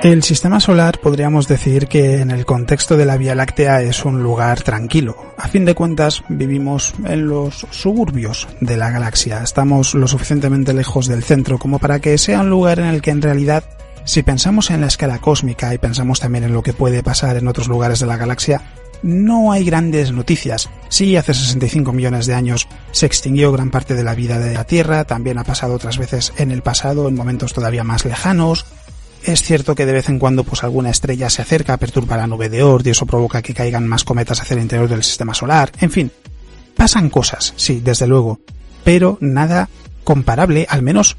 El sistema solar podríamos decir que en el contexto de la Vía Láctea es un lugar tranquilo. A fin de cuentas vivimos en los suburbios de la galaxia. Estamos lo suficientemente lejos del centro como para que sea un lugar en el que en realidad si pensamos en la escala cósmica y pensamos también en lo que puede pasar en otros lugares de la galaxia, no hay grandes noticias. Sí, hace 65 millones de años se extinguió gran parte de la vida de la Tierra, también ha pasado otras veces en el pasado, en momentos todavía más lejanos, es cierto que de vez en cuando pues alguna estrella se acerca, perturba la nube de Oort y eso provoca que caigan más cometas hacia el interior del sistema solar. En fin, pasan cosas, sí, desde luego, pero nada comparable, al menos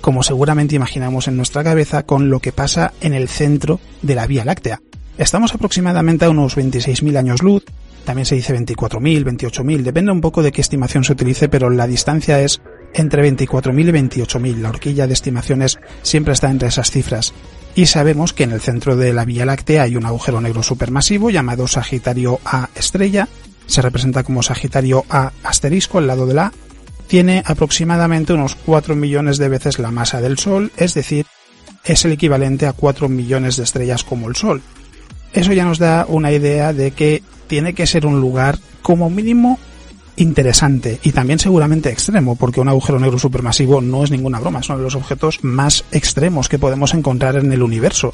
como seguramente imaginamos en nuestra cabeza, con lo que pasa en el centro de la Vía Láctea. Estamos aproximadamente a unos 26.000 años luz, también se dice 24.000, 28.000, depende un poco de qué estimación se utilice, pero la distancia es entre 24.000 y 28.000. La horquilla de estimaciones siempre está entre esas cifras. Y sabemos que en el centro de la Vía Láctea hay un agujero negro supermasivo llamado Sagitario A estrella. Se representa como Sagitario A asterisco al lado de la A. Tiene aproximadamente unos 4 millones de veces la masa del Sol, es decir, es el equivalente a 4 millones de estrellas como el Sol. Eso ya nos da una idea de que tiene que ser un lugar como mínimo interesante y también seguramente extremo, porque un agujero negro supermasivo no es ninguna broma, es uno de los objetos más extremos que podemos encontrar en el universo.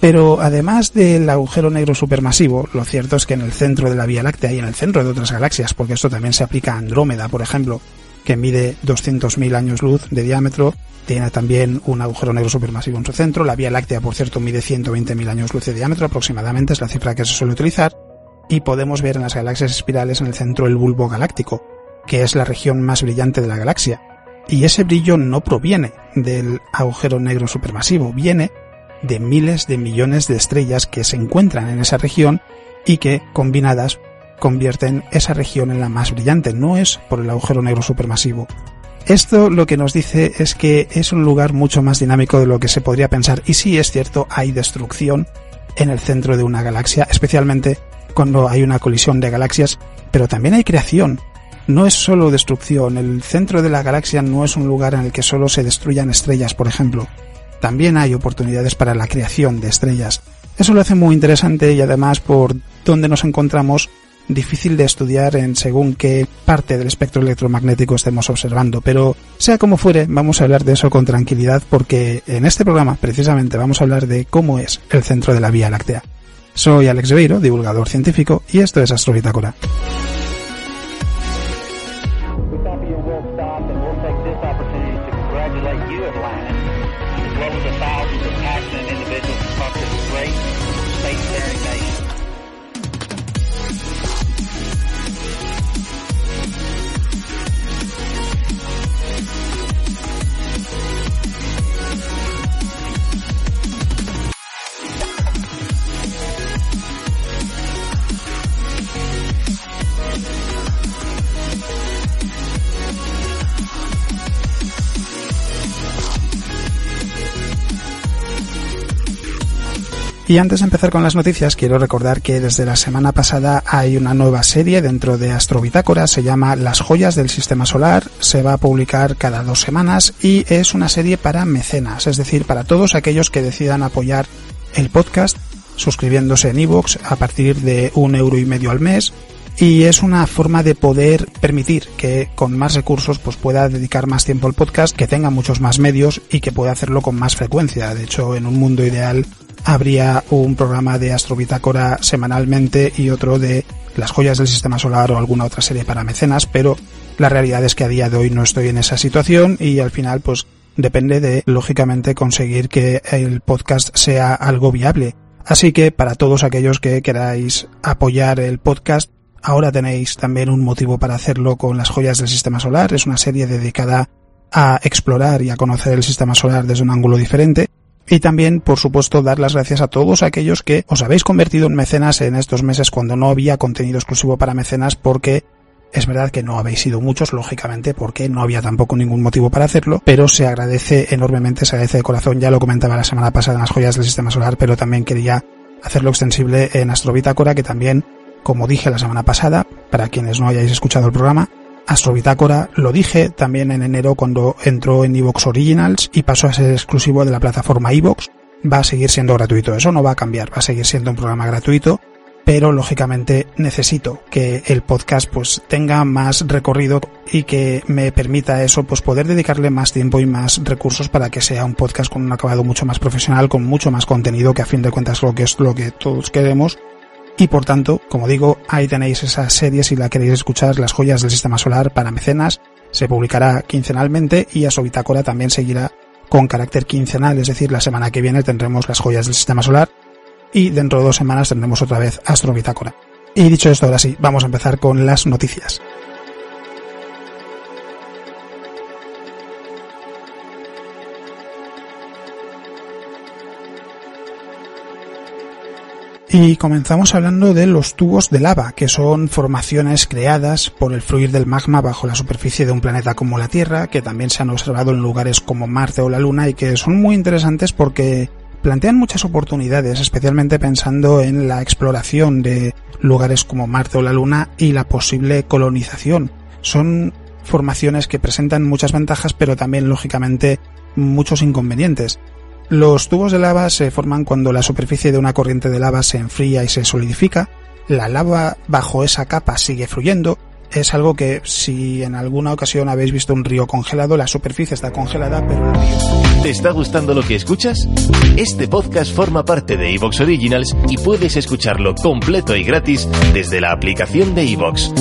Pero además del agujero negro supermasivo, lo cierto es que en el centro de la Vía Láctea y en el centro de otras galaxias, porque esto también se aplica a Andrómeda, por ejemplo, que mide 200.000 años luz de diámetro, tiene también un agujero negro supermasivo en su centro. La Vía Láctea, por cierto, mide 120.000 años luz de diámetro aproximadamente, es la cifra que se suele utilizar y podemos ver en las galaxias espirales en el centro el bulbo galáctico, que es la región más brillante de la galaxia. Y ese brillo no proviene del agujero negro supermasivo, viene de miles de millones de estrellas que se encuentran en esa región y que, combinadas, convierten esa región en la más brillante. No es por el agujero negro supermasivo. Esto lo que nos dice es que es un lugar mucho más dinámico de lo que se podría pensar. Y sí es cierto, hay destrucción en el centro de una galaxia, especialmente cuando hay una colisión de galaxias, pero también hay creación. No es solo destrucción, el centro de la galaxia no es un lugar en el que solo se destruyan estrellas, por ejemplo. También hay oportunidades para la creación de estrellas. Eso lo hace muy interesante y además por donde nos encontramos difícil de estudiar en según qué parte del espectro electromagnético estemos observando, pero sea como fuere, vamos a hablar de eso con tranquilidad porque en este programa precisamente vamos a hablar de cómo es el centro de la Vía Láctea. Soy Alex Beiro, divulgador científico, y esto es Astrobitácora. Y antes de empezar con las noticias, quiero recordar que desde la semana pasada hay una nueva serie dentro de Astrobitácora, se llama Las joyas del sistema solar, se va a publicar cada dos semanas y es una serie para mecenas, es decir, para todos aquellos que decidan apoyar el podcast suscribiéndose en iVoox a partir de un euro y medio al mes y es una forma de poder permitir que con más recursos pues pueda dedicar más tiempo al podcast, que tenga muchos más medios y que pueda hacerlo con más frecuencia. De hecho, en un mundo ideal habría un programa de Astrobitácora semanalmente y otro de las joyas del sistema solar o alguna otra serie para mecenas, pero la realidad es que a día de hoy no estoy en esa situación y al final pues depende de lógicamente conseguir que el podcast sea algo viable. Así que para todos aquellos que queráis apoyar el podcast, ahora tenéis también un motivo para hacerlo con las joyas del sistema solar. Es una serie dedicada a explorar y a conocer el sistema solar desde un ángulo diferente y también, por supuesto, dar las gracias a todos aquellos que os habéis convertido en mecenas en estos meses cuando no había contenido exclusivo para mecenas porque Es verdad que no habéis sido muchos, lógicamente, porque no había tampoco ningún motivo para hacerlo, pero se agradece enormemente, se agradece de corazón, ya lo comentaba la semana pasada en las joyas del sistema solar, pero también quería hacerlo extensible en Astrobitácora, que también, como dije la semana pasada, para quienes no hayáis escuchado el programa, Astrobitácora lo dije también en enero cuando entró en Evox Originals y pasó a ser exclusivo de la plataforma Evox. Va a seguir siendo gratuito, eso no va a cambiar, va a seguir siendo un programa gratuito pero lógicamente necesito que el podcast pues tenga más recorrido y que me permita eso pues poder dedicarle más tiempo y más recursos para que sea un podcast con un acabado mucho más profesional, con mucho más contenido que a fin de cuentas lo que es lo que todos queremos y por tanto, como digo, ahí tenéis esa serie si la queréis escuchar, Las joyas del sistema solar para mecenas, se publicará quincenalmente y a también seguirá con carácter quincenal, es decir, la semana que viene tendremos las joyas del sistema solar y dentro de dos semanas tendremos otra vez Astro Bitácora. Y dicho esto, ahora sí, vamos a empezar con las noticias. Y comenzamos hablando de los tubos de lava, que son formaciones creadas por el fluir del magma bajo la superficie de un planeta como la Tierra, que también se han observado en lugares como Marte o la Luna y que son muy interesantes porque plantean muchas oportunidades, especialmente pensando en la exploración de lugares como Marte o la Luna y la posible colonización. Son formaciones que presentan muchas ventajas, pero también, lógicamente, muchos inconvenientes. Los tubos de lava se forman cuando la superficie de una corriente de lava se enfría y se solidifica, la lava bajo esa capa sigue fluyendo, es algo que si en alguna ocasión habéis visto un río congelado, la superficie está congelada, pero el río... ¿Te está gustando lo que escuchas? Este podcast forma parte de Evox Originals y puedes escucharlo completo y gratis desde la aplicación de Evox.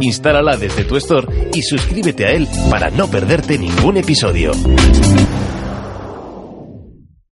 Instálala desde tu store y suscríbete a él para no perderte ningún episodio.